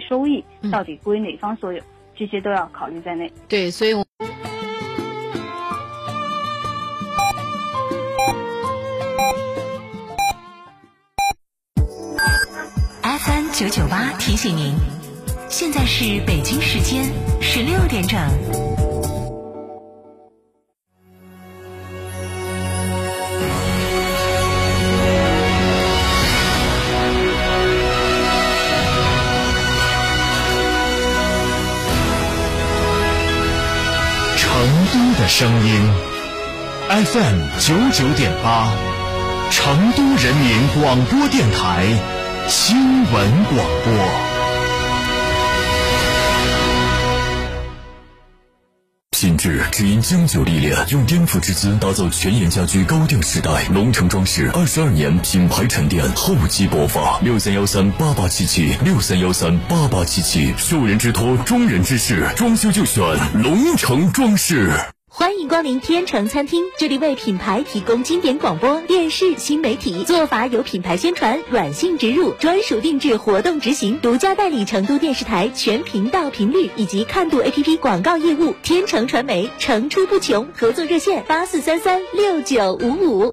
收益到底归哪方所有，这些都要考虑在内。对，所以我。FM 九九八提醒您，现在是北京时间十六点整。声音，FM 九九点八，成都人民广播电台新闻广播。品质只因经久历练，用颠覆之姿打造全岩家居高调时代。龙城装饰二十二年品牌沉淀，厚积薄发。六三幺三八八七七，六三幺三八八七七，受人之托，忠人之事，装修就选龙城装饰。欢迎光临天成餐厅，这里为品牌提供经典广播电视新媒体做法，有品牌宣传、软性植入、专属定制、活动执行，独家代理成都电视台全频道频率以及看度 APP 广告业务。天成传媒层出不穷，合作热线八四三三六九五五。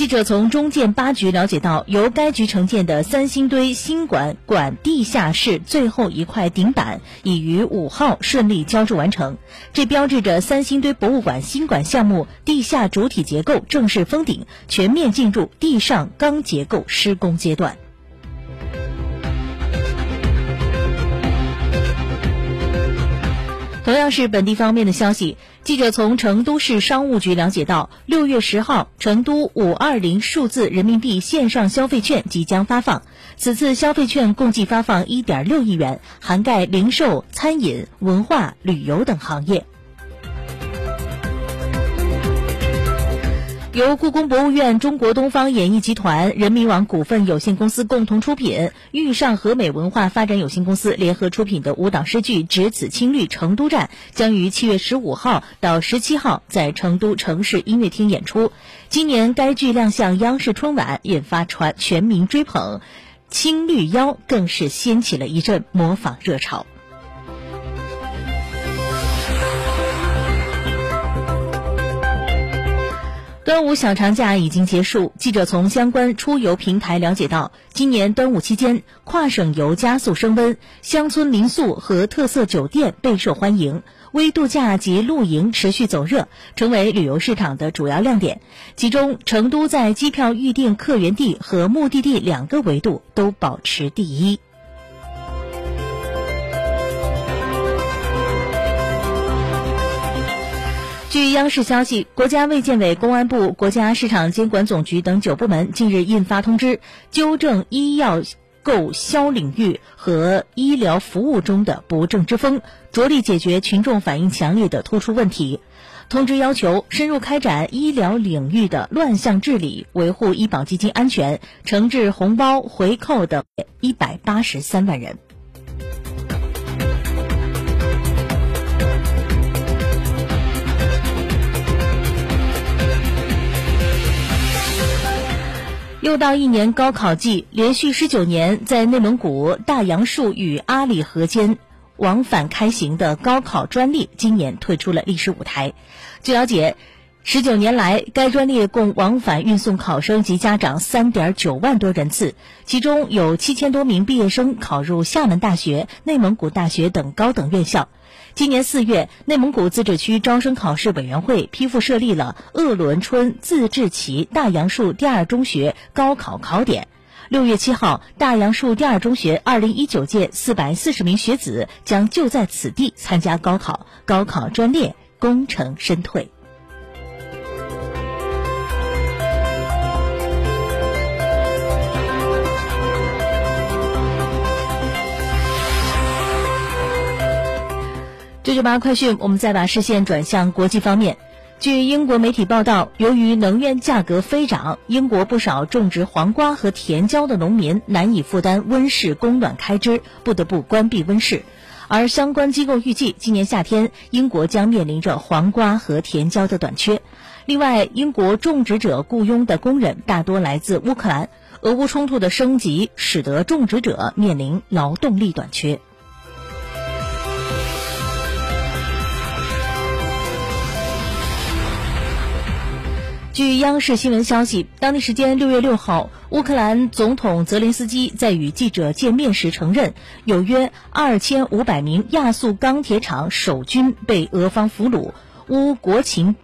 记者从中建八局了解到，由该局承建的三星堆新馆馆地下室最后一块顶板已于五号顺利浇筑完成，这标志着三星堆博物馆新馆项目地下主体结构正式封顶，全面进入地上钢结构施工阶段。同样是本地方面的消息，记者从成都市商务局了解到，六月十号，成都五二零数字人民币线上消费券即将发放。此次消费券共计发放一点六亿元，涵盖零售、餐饮、文化、旅游等行业。由故宫博物院、中国东方演艺集团、人民网股份有限公司共同出品，豫上和美文化发展有限公司联合出品的舞蹈诗剧《只此青绿》成都站，将于七月十五号到十七号在成都城市音乐厅演出。今年该剧亮相央视春晚，引发传全民追捧，青绿腰更是掀起了一阵模仿热潮。端午小长假已经结束，记者从相关出游平台了解到，今年端午期间跨省游加速升温，乡村民宿和特色酒店备受欢迎，微度假及露营持续走热，成为旅游市场的主要亮点。其中，成都在机票预订客源地和目的地两个维度都保持第一。据央视消息，国家卫健委、公安部、国家市场监管总局等九部门近日印发通知，纠正医药购销领域和医疗服务中的不正之风，着力解决群众反映强烈的突出问题。通知要求深入开展医疗领域的乱象治理，维护医保基金安全，惩治红包回扣等一百八十三万人。又到一年高考季，连续十九年在内蒙古大杨树与阿里河间往返开行的高考专列今年退出了历史舞台。据了解，十九年来，该专列共往返运送考生及家长三点九万多人次，其中有七千多名毕业生考入厦门大学、内蒙古大学等高等院校。今年四月，内蒙古自治区招生考试委员会批复设立了鄂伦春自治旗大杨树第二中学高考考点。六月七号，大杨树第二中学二零一九届四百四十名学子将就在此地参加高考，高考专列功成身退。九九八快讯，我们再把视线转向国际方面。据英国媒体报道，由于能源价格飞涨，英国不少种植黄瓜和甜椒的农民难以负担温室供暖开支，不得不关闭温室。而相关机构预计，今年夏天英国将面临着黄瓜和甜椒的短缺。另外，英国种植者雇佣的工人大多来自乌克兰，俄乌冲突的升级使得种植者面临劳动力短缺。据央视新闻消息，当地时间六月六号，乌克兰总统泽连斯基在与记者见面时承认，有约二千五百名亚速钢铁厂守军被俄方俘虏，乌国情。